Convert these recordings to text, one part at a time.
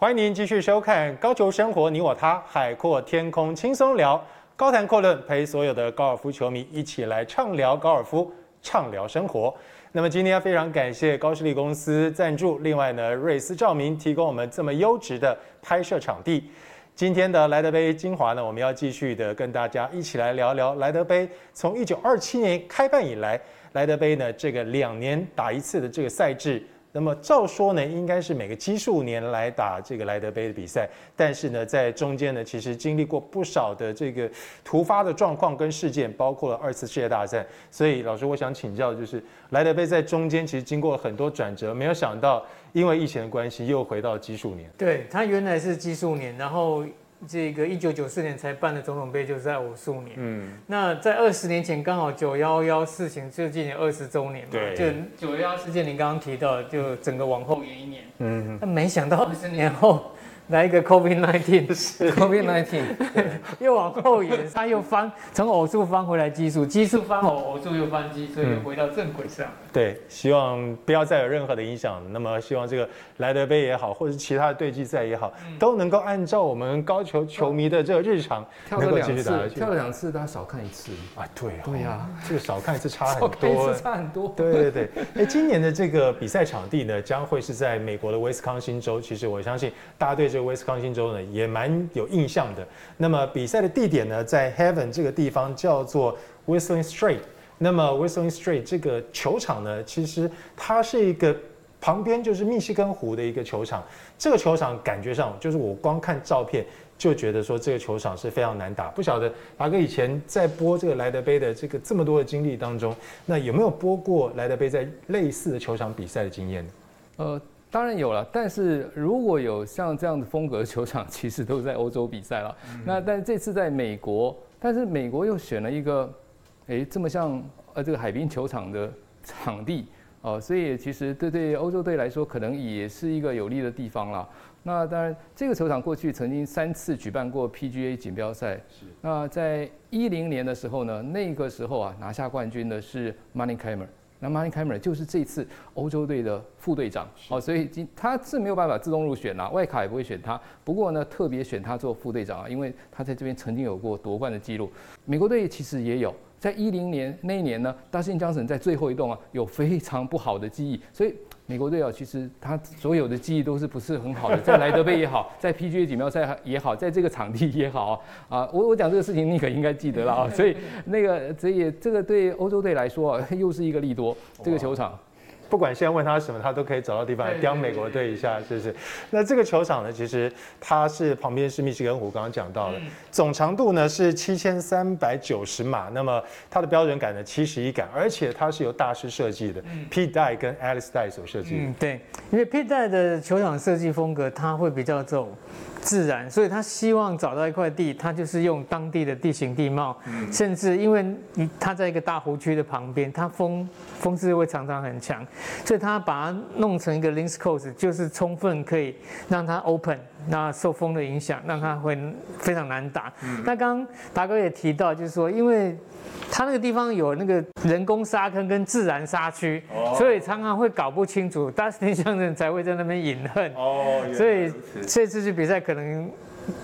欢迎您继续收看《高球生活你我他》，海阔天空轻松聊，高谈阔论，陪所有的高尔夫球迷一起来畅聊高尔夫，畅聊生活。那么今天非常感谢高士力公司赞助，另外呢，瑞思照明提供我们这么优质的拍摄场地。今天的莱德杯精华呢，我们要继续的跟大家一起来聊聊莱德杯从一九二七年开办以来，莱德杯呢这个两年打一次的这个赛制。那么照说呢，应该是每个奇数年来打这个莱德杯的比赛，但是呢，在中间呢，其实经历过不少的这个突发的状况跟事件，包括了二次世界大战。所以老师，我想请教，就是莱德杯在中间其实经过了很多转折，没有想到因为疫情的关系又回到奇数年。对，它原来是奇数年，然后。这个一九九四年才办的总统杯就是在偶数年，嗯，那在二十年前刚好九幺幺事情就今年二十周年嘛，对，就九幺幺事件您刚刚提到，就整个往后延一年，嗯，但没想到二十年后。来一个 COVID nineteen，COVID nineteen，又往后延，他又翻从偶数翻回来奇数，奇数翻偶，偶数又翻奇，所以又回到正轨上。对，希望不要再有任何的影响。那么希望这个莱德杯也好，或者是其他的对季赛也好，都能够按照我们高球球迷的这个日常，能够继续打下去。跳了两次，大家少看一次啊。对，对呀，这个少看一次差很多，差很多。对对对，哎，今年的这个比赛场地呢，将会是在美国的威斯康星州。其实我相信大家对这威斯康星州呢也蛮有印象的。那么比赛的地点呢，在 Heaven 这个地方叫做 Whistling Straits。那么 Whistling Straits 这个球场呢，其实它是一个旁边就是密西根湖的一个球场。这个球场感觉上就是我光看照片就觉得说这个球场是非常难打。不晓得达哥以前在播这个莱德杯的这个这么多的经历当中，那有没有播过莱德杯在类似的球场比赛的经验呢？呃。当然有了，但是如果有像这样的风格的球场，其实都是在欧洲比赛了。嗯、那但这次在美国，但是美国又选了一个，诶，这么像呃这个海滨球场的场地哦、呃，所以其实对对欧洲队来说，可能也是一个有利的地方了。那当然，这个球场过去曾经三次举办过 PGA 锦标赛。是。那在一零年的时候呢，那个时候啊拿下冠军的是 Kaymer。那 Martin Kaymer 就是这次欧洲队的副队长，哦，所以今他是没有办法自动入选啦，外卡也不会选他。不过呢，特别选他做副队长啊，因为他在这边曾经有过夺冠的记录。美国队其实也有，在一零年那一年呢，Dustin Johnson 在最后一动啊有非常不好的记忆，所以。美国队啊，其实他所有的记忆都是不是很好的，在莱德杯也好，在 PGA 锦标赛也好，在这个场地也好 啊，我我讲这个事情，你可应该记得了啊，所以那个所以这个对欧洲队来说啊，又是一个利多，这个球场。不管现在问他什么，他都可以找到地方来刁美国队一下，是不是？那这个球场呢，其实它是旁边是密西根湖，刚刚讲到了，总长度呢是七千三百九十码，那么它的标准杆呢七十一杆，而且它是由大师设计的，Pete Dye 跟 Alex Dye 所设计的。嗯，对，因为 Pete Dye 的球场设计风格，它会比较走自然，所以他希望找到一块地，他就是用当地的地形地貌，嗯、甚至因为你他在一个大湖区的旁边，它风风势会常常很强，所以他把它弄成一个 links course，就是充分可以让它 open，那受风的影响，让它会非常难打。嗯、那刚刚达哥也提到，就是说因为。它那个地方有那个人工沙坑跟自然沙区，哦、所以常常会搞不清楚，Dustin Johnson 才会在那边隐恨。哦，所以这次去比赛可能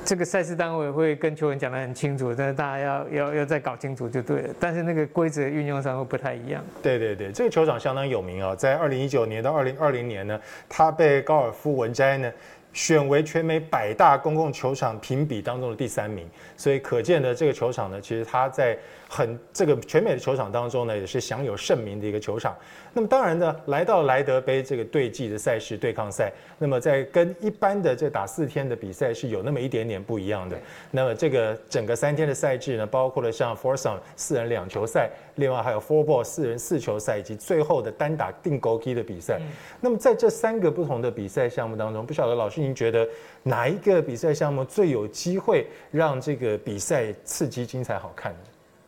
这个赛事单位会跟球员讲得很清楚，但是大家要要要再搞清楚就对了。但是那个规则运用上会不太一样。对对对，这个球场相当有名啊、在二零一九年到二零二零年呢，它被高尔夫文摘呢选为全美百大公共球场评比当中的第三名，所以可见的这个球场呢，其实它在。很这个全美的球场当中呢，也是享有盛名的一个球场。那么当然呢，来到莱德杯这个对季的赛事对抗赛，那么在跟一般的这打四天的比赛是有那么一点点不一样的。那么这个整个三天的赛制呢，包括了像 Foursome 四人两球赛，另外还有 Four Ball 四人四球赛，以及最后的单打定勾机的比赛。那么在这三个不同的比赛项目当中，不晓得老师您觉得哪一个比赛项目最有机会让这个比赛刺激、精彩、好看呢？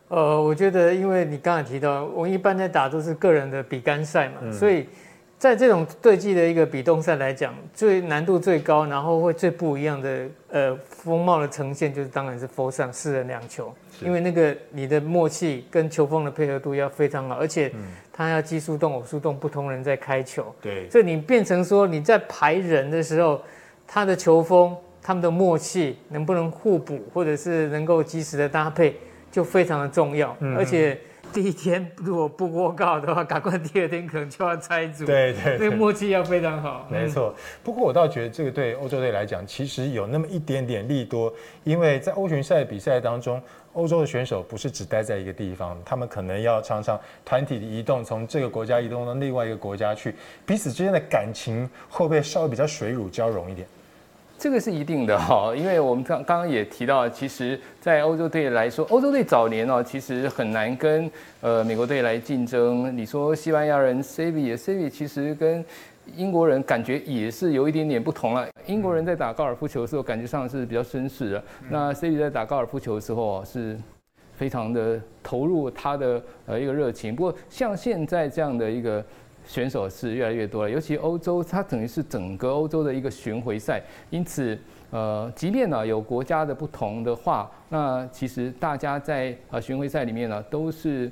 呃，我觉得，因为你刚才提到，我们一般在打都是个人的比杆赛嘛，嗯、所以在这种对季的一个比动赛来讲，最难度最高，然后会最不一样的呃风貌的呈现，就是当然是 Foursome 四人两球，因为那个你的默契跟球风的配合度要非常好，而且他要奇数洞、偶数洞不同人在开球，对，所以你变成说你在排人的时候。他的球风、他们的默契能不能互补，或者是能够及时的搭配，就非常的重要。嗯、而且第一天如果不过告的话，赶快第二天可能就要拆组。对对，那个默契要非常好。没错。不过我倒觉得这个对欧洲队来讲，其实有那么一点点利多，因为在欧巡赛比赛当中。欧洲的选手不是只待在一个地方，他们可能要常常团体的移动，从这个国家移动到另外一个国家去，彼此之间的感情会不会稍微比较水乳交融一点？这个是一定的哈，因为我们刚刚刚也提到，其实，在欧洲队来说，欧洲队早年哦，其实很难跟呃美国队来竞争。你说西班牙人 Seve，Seve 其实跟英国人感觉也是有一点点不同了。英国人在打高尔夫球的时候，感觉上是比较绅士的。那 Seve 在打高尔夫球的时候是非常的投入他的呃一个热情。不过像现在这样的一个选手是越来越多了，尤其欧洲，它等于是整个欧洲的一个巡回赛。因此，呃，即便呢有国家的不同的话，那其实大家在呃巡回赛里面呢都是。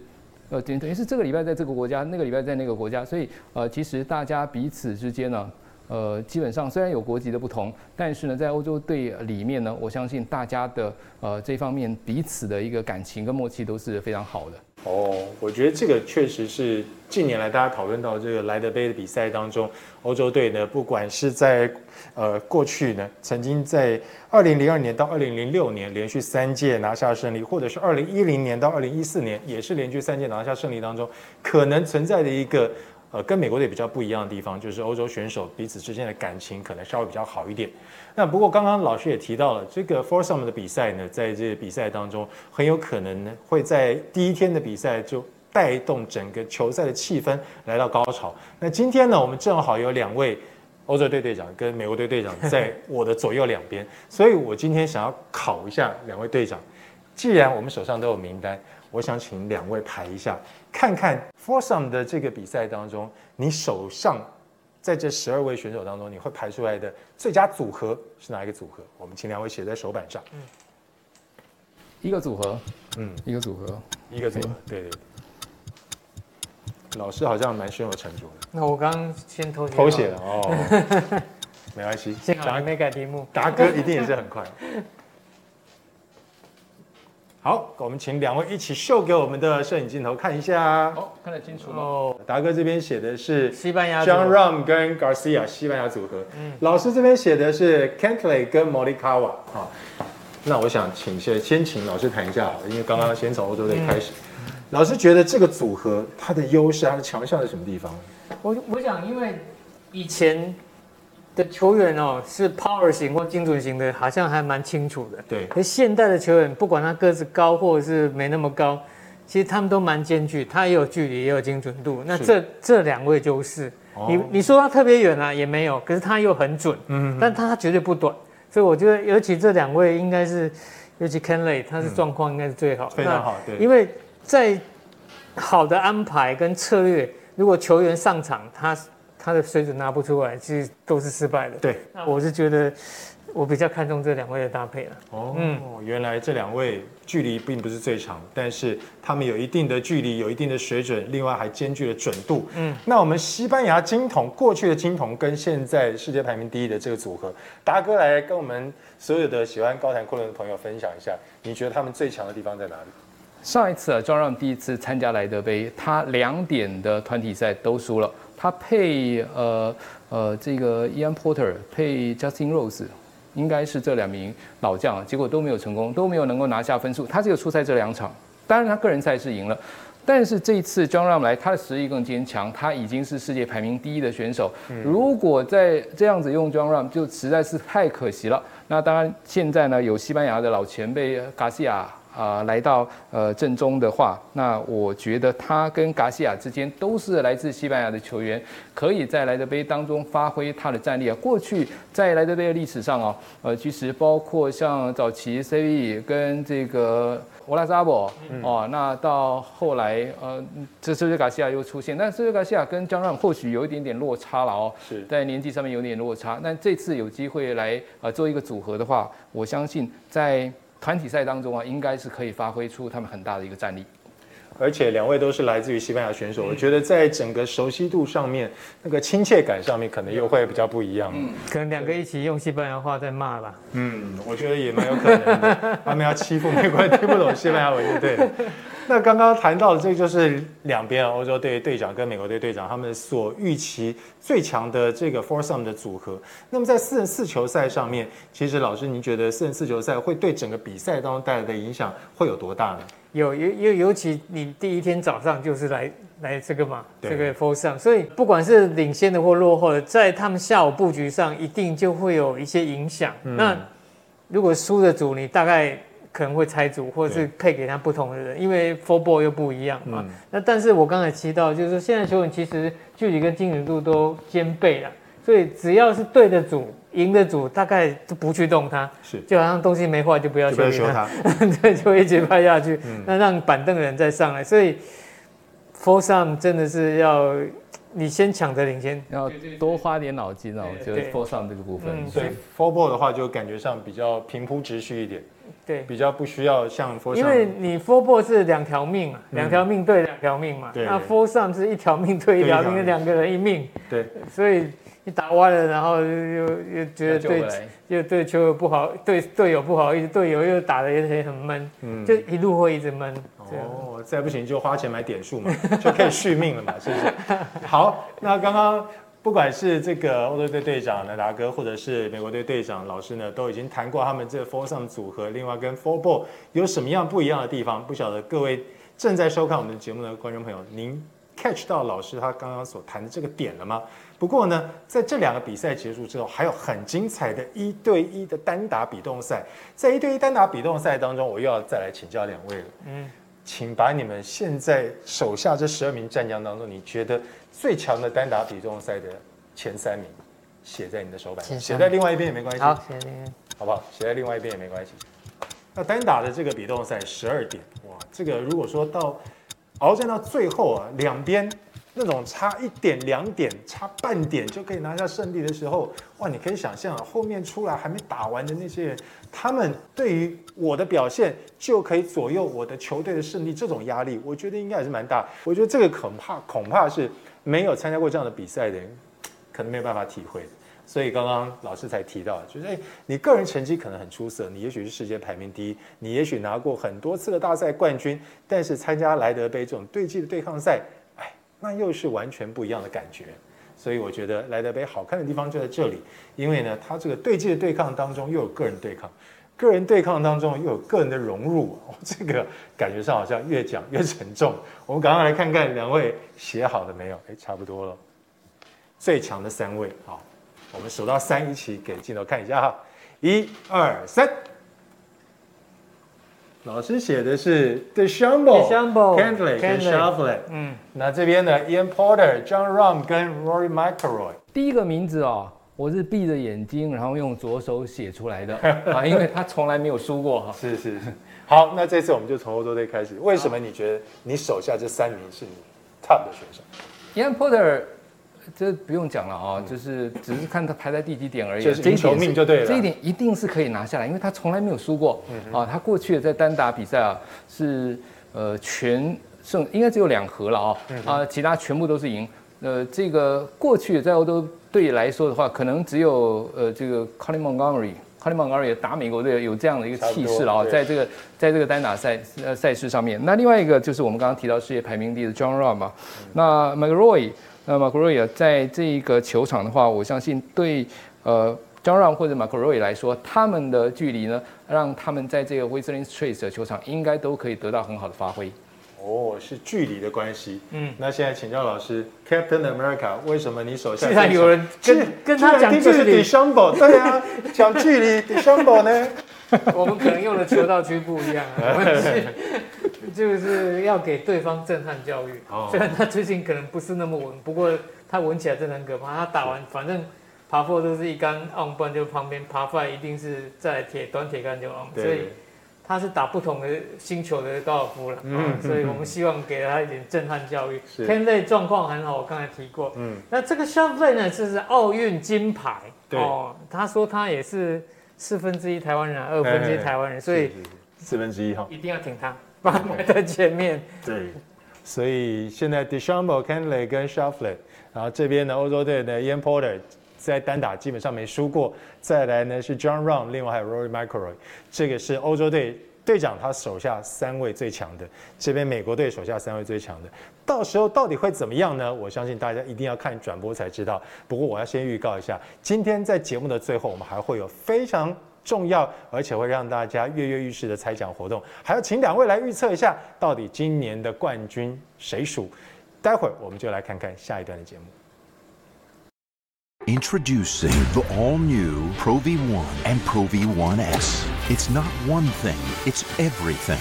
呃，等等于是这个礼拜在这个国家，那个礼拜在那个国家，所以呃，其实大家彼此之间呢，呃，基本上虽然有国籍的不同，但是呢，在欧洲队里面呢，我相信大家的呃这方面彼此的一个感情跟默契都是非常好的。哦，我觉得这个确实是近年来大家讨论到这个莱德杯的比赛当中，欧洲队呢，不管是在呃过去呢，曾经在二零零二年到二零零六年连续三届拿下胜利，或者是二零一零年到二零一四年也是连续三届拿下胜利当中，可能存在的一个呃跟美国队比较不一样的地方，就是欧洲选手彼此之间的感情可能稍微比较好一点。那不过刚刚老师也提到了这个 foursome 的比赛呢，在这个比赛当中很有可能呢会在第一天的比赛就带动整个球赛的气氛来到高潮。那今天呢，我们正好有两位欧洲队队长跟美国队队长 在我的左右两边，所以我今天想要考一下两位队长。既然我们手上都有名单，我想请两位排一下，看看 foursome 的这个比赛当中，你手上。在这十二位选手当中，你会排出来的最佳组合是哪一个组合？我们请两位写在手板上。嗯，一个组合，嗯，一个组合，一个组合，对对对。老师好像蛮胸有成竹的。那我刚刚先偷偷写了哦，没关系，幸好还没改题目。达哥一定也是很快。好，我们请两位一起秀给我们的摄影镜头看一下。哦，看得清楚哦。达哥这边写的是西班牙，Jon Rahm 跟 Garcia 西班牙组合。嗯，老师这边写的是 Cantlay 跟 Morikawa。好，那我想请先先请老师谈一下好了，因为刚刚先从欧洲队开始。嗯、老师觉得这个组合它的优势、它的强项是什么地方？我我想，因为以前。的球员哦，是 power 型或精准型的，好像还蛮清楚的。对。可现代的球员，不管他个子高或者是没那么高，其实他们都蛮兼具，他也有距离，也有精准度。那这这两位就是，哦、你你说他特别远啊，也没有，可是他又很准。嗯哼。但他绝对不短，所以我觉得，尤其这两位应该是，尤其 Cantlay 他是状况应该是最好。非常好，对。因为在好的安排跟策略，如果球员上场，他。他的水准拿不出来，其实都是失败的。对，那我是觉得我比较看重这两位的搭配了。哦，嗯，原来这两位距离并不是最长，但是他们有一定的距离，有一定的水准，另外还兼具了准度。嗯，那我们西班牙金童过去的金童跟现在世界排名第一的这个组合，达哥来跟我们所有的喜欢高谈阔论的朋友分享一下，你觉得他们最强的地方在哪里？上一次啊，Jon Rahm 第一次参加莱德杯，他两点的团体赛都输了。他配呃呃这个 Ian Poulter 配 Justin Rose，应该是这两名老将，结果都没有成功，都没有能够拿下分数。他只有出赛这两场，当然他个人赛是赢了，但是这一次 John Rahm 来，他的实力更坚强，他已经是世界排名第一的选手。如果再这样子用 John Rahm，就实在是太可惜了。那当然现在呢，有西班牙的老前辈 Garcia。啊、呃，来到呃阵中的话，那我觉得他跟加西亚之间都是来自西班牙的球员，可以在莱德杯当中发挥他的战力啊。过去在莱德杯的历史上啊，呃，其实包括像早期 Seve 跟这个欧拉扎博哦，那到后来呃，这这这加西亚又出现，但是这加西亚跟 Jon Rahm 或许有一点点落差了哦，是在年纪上面有点落差。但这次有机会来呃做一个组合的话，我相信在。团体赛当中啊，应该是可以发挥出他们很大的一个战力。而且两位都是来自于西班牙选手，我觉得在整个熟悉度上面，那个亲切感上面，可能又会比较不一样。嗯，可能两个一起用西班牙话在骂吧。嗯，我觉得也蛮有可能的。他们要欺负美国人听不懂西班牙文，对。那刚刚谈到的这就是两边欧洲队队长跟美国队队长他们所预期最强的这个 foursome 的组合。那么在四人四球赛上面，其实老师您觉得四人四球赛会对整个比赛当中带来的影响会有多大呢？有尤尤尤其你第一天早上就是来来这个嘛，对这个 foursome，所以不管是领先的或落后的，在他们下午布局上一定就会有一些影响。嗯、那如果输的组，你大概可能会拆组，或者是配给他不同的人，因为 four ball 又不一样嘛。嗯、那但是我刚才提到，就是现在球员其实距离跟精准度都兼备了，所以只要是对的组。赢的组大概都不去动它，是就好像东西没坏就不要修它，对，就一直拍下去，嗯、那让板凳的人再上来。所以 foursome 真的是要你先抢着领先，要多花点脑筋哦。我觉得 foursome 这个部分，嗯、所以 four ball 的话就感觉上比较平铺直叙一点，对，比较不需要像因为你 four ball 是两条命嘛，两条命对两条命嘛，嗯、那 foursome 是一条命对一条命，两个人一命，对，所以。你打歪了，然后又又觉得对，又对球友不好，对队友不好意思，队友又打的也很闷，嗯，就一路会一直闷。哦，再不行就花钱买点数嘛，就可以续命了嘛，是不是？好，那刚刚不管是这个欧洲队队长莱达哥，或者是美国队队长老师呢，都已经谈过他们这个 foursome 组合，另外跟 four ball 有什么样不一样的地方？不晓得各位正在收看我们的节目的观众朋友，您 catch 到老师他刚刚所谈的这个点了吗？不过呢，在这两个比赛结束之后，还有很精彩的一对一的单打比动赛。在一对一单打比动赛当中，我又要再来请教两位了。嗯，请把你们现在手下这十二名战将当中，你觉得最强的单打比重赛的前三名，写在你的手板上，写在另外一边也没关系。好，写在另外，好不好？写在另外一边也没关系。那单打的这个比重赛十二点，哇，这个如果说到鏖战到最后啊，两边。那种差一点两点，差半点就可以拿下胜利的时候，哇！你可以想象后面出来还没打完的那些人，他们对于我的表现就可以左右我的球队的胜利，这种压力，我觉得应该还是蛮大。我觉得这个恐怕恐怕是没有参加过这样的比赛的人，可能没有办法体会。所以刚刚老师才提到，就是诶，你个人成绩可能很出色，你也许是世界排名第一，你也许拿过很多次的大赛冠军，但是参加莱德杯这种对技的对抗赛。那又是完全不一样的感觉，所以我觉得莱德杯好看的地方就在这里，因为呢，它这个对技的对抗当中又有个人对抗，个人对抗当中又有个人的融入，哦，这个感觉上好像越讲越沉重。我们赶快来看看两位写好了没有？哎，差不多了。最强的三位，好，我们数到三一起给镜头看一下哈，一二三。老师写的是 DeChambeau、Cantlay 跟 Schauffele 嗯，那这边呢，Ian Poulter、John Rahm 跟 Rory McIlroy。第一个名字哦，我是闭着眼睛，然后用左手写出来的 啊，因为他从来没有输过哈。是是是。好，那这次我们就从欧洲队开始。为什么你觉得你手下这三名是你 top 的选手？Ian Poulter。这不用讲了啊，就是只是看他排在第几点而已。就是球命就对了。这一点一定是可以拿下来，因为他从来没有输过。啊，他过去的在单打比赛啊是呃全胜，应该只有两和了啊。啊，其他全部都是赢。呃，这个过去在欧洲队来说的话，可能只有呃这个 Colin Montgomerie，Colin Montgomerie 打美国队有这样的一个气势了啊，在这个在这个单打赛呃赛事上面。那另外一个就是我们刚刚提到世界排名第一的 John Rahm 嘛，那 McIlroy 那 McIlroy 在这一个球场的话，我相信对呃 JORAN 或者 McIlroy 来说，他们的距离呢，让他们在这个 Whistling Street 的球场应该都可以得到很好的发挥。哦，是距离的关系。嗯，那现在请教老师，Captain America，为什么你手下现在有人跟跟他讲距离对啊，讲距离，DeChambeau 呢？我们可能用的球道区不一样啊。就是要给对方震撼教育。虽然他最近可能不是那么稳，不过他稳起来真的很可怕。他打完反正爬 four 都是一杆 on，不然就旁边爬 five 一定是在铁短铁杆就 on。所以他是打不同的星球的高尔夫了。嗯，所以我们希望给他一点震撼教育。Cantlay 状况很好，我刚才提过。嗯，那这个 Schauffele 呢，就是奥运金牌。对哦，他说他也是四分之一台湾人，二分之一台湾人，所以四分之一哈，一定要挺他。把他摆在前面。对，所以现在 DeChambeau、Cantlay 跟 Schauffele，然后这边的，欧洲队的 Ian Poulter 在单打基本上没输过。再来呢是 John r o n 另外还有 Rory McIlroy，这个是欧洲队队长他手下三位最强的。这边美国队手下三位最强的，到时候到底会怎么样呢？我相信大家一定要看转播才知道。不过我要先预告一下，今天在节目的最后，我们还会有非常重要，而且会让大家跃跃欲试的猜奖活动，还要请两位来预测一下，到底今年的冠军谁属？待会儿我们就来看看下一段的节目。Introducing the all-new Pro V1 and Pro V1S. It's not one thing, it's everything.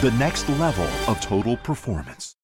The next level of total performance.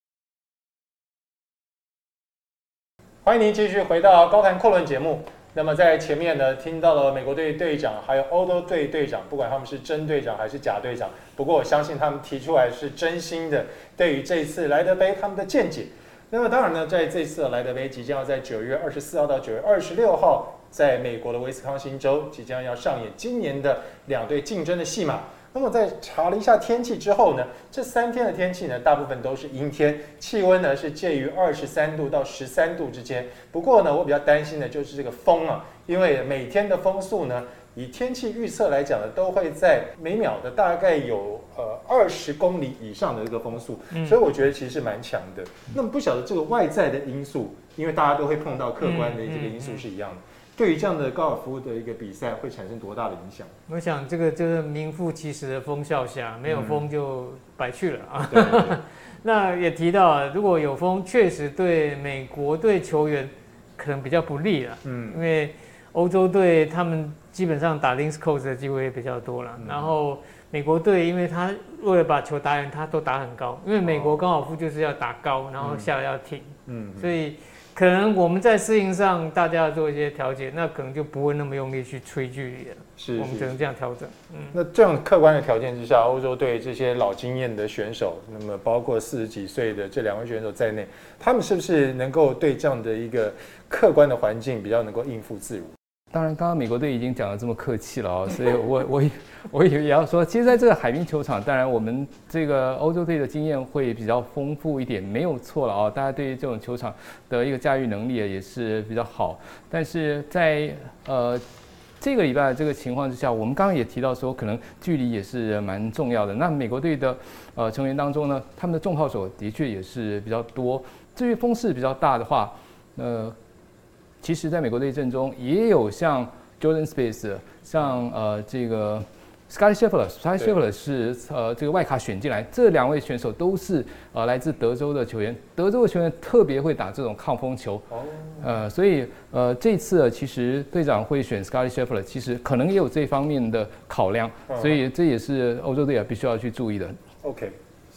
欢迎您继续回到高谈阔论节目。 那么在前面呢，听到了美国队队长，还有欧洲队队长，不管他们是真队长还是假队长，不过我相信他们提出来是真心的，对于这次莱德杯他们的见解。那么当然呢，在这次的莱德杯即将要在九月二十四号到九月二十六号，在美国的威斯康星州即将要上演今年的两队竞争的戏码。那么在查了一下天气之后呢，这三天的天气呢，大部分都是阴天，气温呢是介于二十三度到十三度之间。不过呢，我比较担心的就是这个风啊，因为每天的风速呢，以天气预测来讲呢，都会在每秒的大概有呃二十公里以上的这个风速，所以我觉得其实是蛮强的。那么不晓得这个外在的因素，因为大家都会碰到客观的这个因素是一样的。对于这样的高尔夫的一个比赛会产生多大的影响？我想这个就是名副其实的风笑下，没有风就白去了啊。嗯、那也提到啊，如果有风，确实对美国队球员可能比较不利了。嗯，因为欧洲队他们基本上打 links course 的机会也比较多了。嗯、然后美国队，因为他为了把球打远，他都打很高。因为美国高尔夫就是要打高，然后下来要挺。嗯，所以。可能我们在适应上，大家要做一些调节，那可能就不会那么用力去吹距离了。是，我们只能这样调整。嗯，那这样客观的条件之下，欧洲队这些老经验的选手，那么包括四十几岁的这两位选手在内，他们是不是能够对这样的一个客观的环境比较能够应付自如？当然，刚刚美国队已经讲得这么客气了啊，所以我我我也也要说，其实在这个海滨球场，当然我们这个欧洲队的经验会比较丰富一点，没有错了啊。大家对于这种球场的一个驾驭能力也是比较好。但是在呃这个礼拜这个情况之下，我们刚刚也提到说，可能距离也是蛮重要的。那美国队的呃成员当中呢，他们的重炮手的确也是比较多。至于风势比较大的话，呃。其实，在美国队阵中也有像 Jordan Spieth，像呃这个 Scottie Scheffler，Scottie Scheffler 是呃这个外卡选进来，这两位选手都是呃来自德州的球员，德州的球员特别会打这种抗风球，呃，所以呃这次其实队长会选 Scottie Scheffler，其实可能也有这方面的考量，所以这也是欧洲队啊必须要去注意的。OK。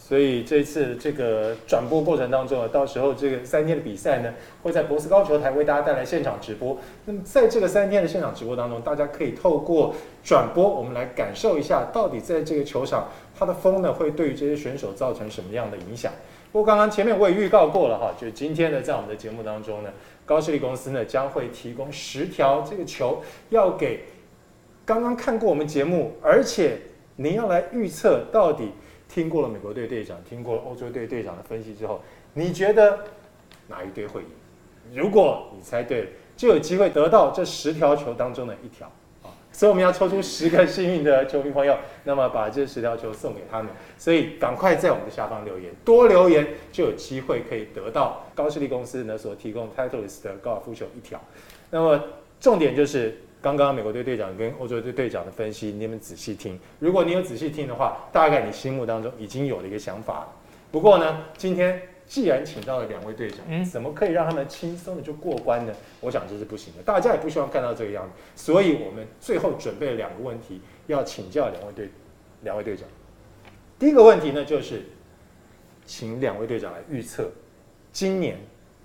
所以这次这个转播过程当中啊，到时候这个三天的比赛呢，会在博斯高球台为大家带来现场直播。那么在这个三天的现场直播当中，大家可以透过转播，我们来感受一下，到底在这个球场它的风呢，会对于这些选手造成什么样的影响。不过刚刚前面我也预告过了哈，就是今天呢，在我们的节目当中呢，高士力公司呢将会提供十条这个球，要给刚刚看过我们节目，而且您要来预测到底。听过了美国队队长，听过了欧洲队队长的分析之后，你觉得哪一队会赢？如果你猜对了，就有机会得到这十条球当中的一条啊！所以我们要抽出十个幸运的球迷朋友，那么把这十条球送给他们。所以赶快在我们的下方留言，多留言就有机会可以得到高士力公司呢所提供 Titleist 的高尔夫球一条。那么重点就是。刚刚美国队队长跟欧洲队队长的分析，你们仔细听。如果你有仔细听的话，大概你心目当中已经有了一个想法。不过呢，今天既然请到了两位队长，怎么可以让他们轻松的就过关呢？我想这是不行的，大家也不希望看到这个样子。所以我们最后准备了两个问题要请教两位队两位队长。第一个问题呢，就是请两位队长来预测，今年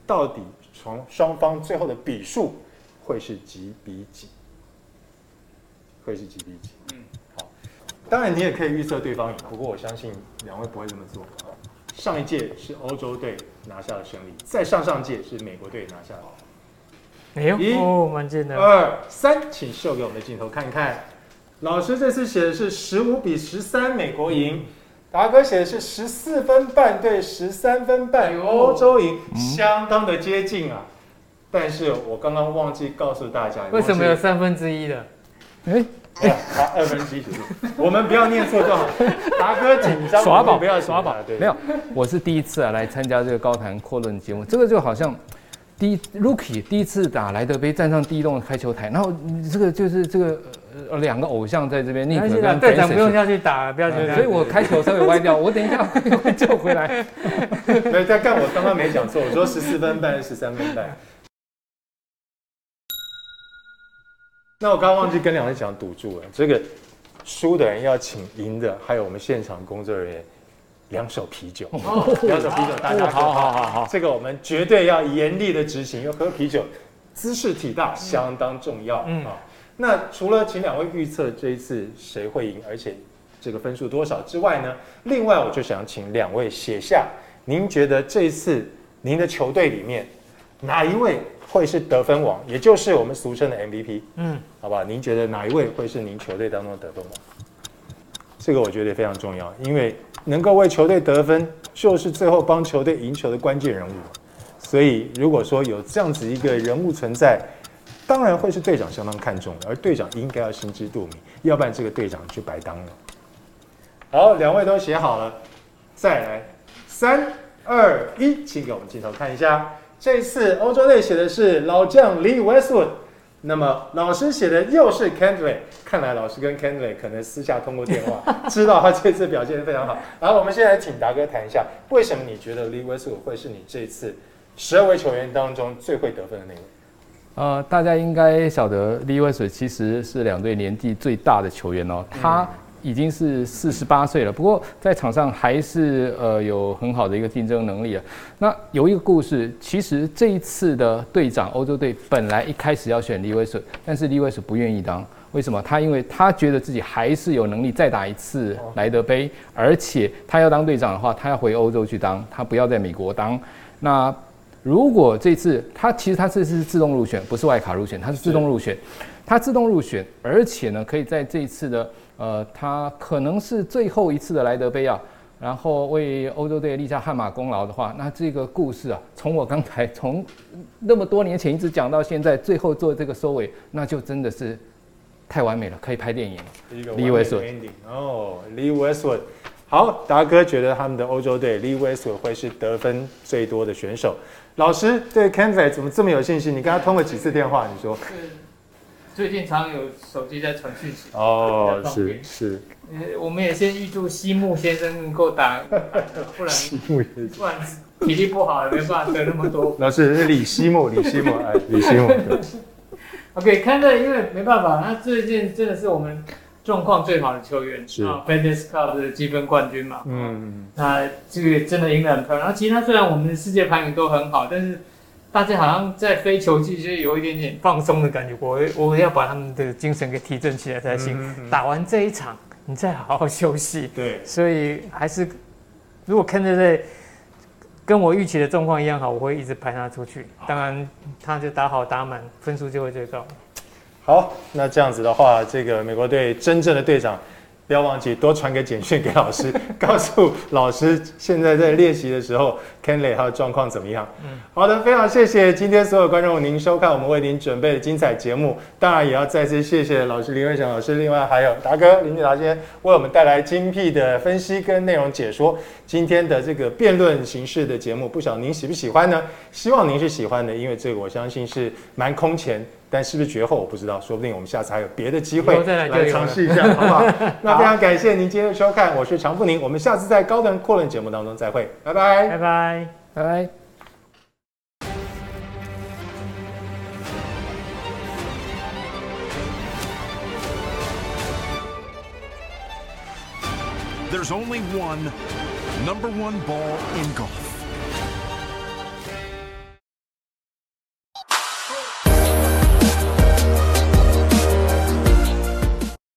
到底从双方最后的比数会是几比几？会是几比几？嗯，好。当然，你也可以预测对方赢，不过我相信两位不会这么做。上一届是欧洲队拿下了胜利，再上上届是美国队拿下了。哎呦，一哦，蛮近的。二三，请秀给我们的镜头看看。老师这次写的是十五比十三，美国赢。达哥写的是十四分半对十三分半，欧洲赢，相当的接近啊。但是我刚刚忘记告诉大家，为什么有三分之一的？哎，好，二分之一，我们不要念错就好。达哥紧张，耍宝不要耍宝。对没有，我是第一次啊来参加这个高谈阔论节目，这个就好像第一 Rookie 第一次打莱德杯站上第一栋开球台，然后这个就是这个。呃，两个偶像在这边，尼克跟队长不用下去打，不要紧张。所以我开球稍微歪掉，我等一下会救回来。对，再看我刚刚没讲错，我说十四分半是十三分半。那我刚刚忘记跟两位讲赌注了，这个输的人要请赢的，还有我们现场工作人员两手啤酒，两手啤酒，大家好好好好，这个我们绝对要严厉的执行，因为喝啤酒姿势体大相当重要啊。那除了请两位预测这一次谁会赢，而且这个分数多少之外呢？另外，我就想请两位写下，您觉得这一次您的球队里面哪一位会是得分王，也就是我们俗称的 MVP？嗯，好吧，您觉得哪一位会是您球队当中的得分王？这个我觉得非常重要，因为能够为球队得分，就是最后帮球队赢球的关键人物。所以，如果说有这样子一个人物存在，当然会是队长相当看重的，而队长应该要心知肚明，要不然这个队长就白当了。好，两位都写好了，再来，三二一，请给我们镜头看一下。这次欧洲队写的是老将 Lee Westwood，那么老师写的又是 Kendrick，看来老师跟 Kendrick 可能私下通过电话，知道他这次表现非常好。然后我们现在请达哥谈一下，为什么你觉得 Lee Westwood 会是你这次十二位球员当中最会得分的那位？呃，大家应该晓得，Lee Westwood 其实是两队年纪最大的球员哦，他已经是四十八岁了，不过在场上还是呃有很好的一个竞争能力啊。那有一个故事，其实这一次的队长欧洲队本来一开始要选 Lee Westwood，但是 Lee Westwood 不愿意当，为什么？他因为他觉得自己还是有能力再打一次莱德杯，而且他要当队长的话，他要回欧洲去当，他不要在美国当。那如果这次他其实他这次是自动入选，不是外卡入选，他是自动入选，他自动入选，而且呢，可以在这一次的呃，他可能是最后一次的莱德杯啊，然后为欧洲队立下汗马功劳的话，那这个故事啊，从我刚才从那么多年前一直讲到现在，最后做这个收尾，那就真的是太完美了，可以拍电影了。Lee Westwood 哦，Lee Westwood，好，达哥觉得他们的欧洲队 Lee Westwood 会是得分最多的选手。老师对 Kendrick 怎么这么有信心？你跟他通了几次电话？你说？最近常有手机在传讯息。哦，是是。我们也先预祝西木先生能够打，不然西木不然体力不好也没办法得那么多。老师是李西木，李西木，哎，李西木。OK，Kendrick 因为没办法，他最近真的是我们。状况最好的球员是啊，Fantasy Cup 的积分冠军嘛。嗯，那这个真的赢得很漂亮。然后其他虽然我们的世界排名都很好，但是大家好像在非球季就有一点点放松的感觉。我我要把他们的精神给提振起来才行。嗯嗯、打完这一场，你再好好休息。对，所以还是如果 Kendrick 跟我预期的状况一样好，我会一直排他出去。当然，他就打好打满，分数就会最高。好，那这样子的话，这个美国队真正的队长，不要忘记多传个简讯给老师，告诉老师现在在练习的时候，Kendrick 他的状况怎么样？嗯，好的，非常谢谢今天所有观众您收看我们为您准备的精彩节目，当然也要再次谢谢老师林瑞祥老师，另外还有达哥林俊达先生为我们带来精辟的分析跟内容解说。今天的这个辩论形式的节目，不晓得您喜不喜欢呢？希望您是喜欢的，因为这个我相信是蛮空前。但是不是绝后我不知道，说不定我们下次还有别的机会来尝试一下，好不好？那非常感谢您今天的收看，我是常富宁，我们下次在高谈阔论节目当中再会，拜拜，拜拜，拜拜。There's only one number one ball in golf.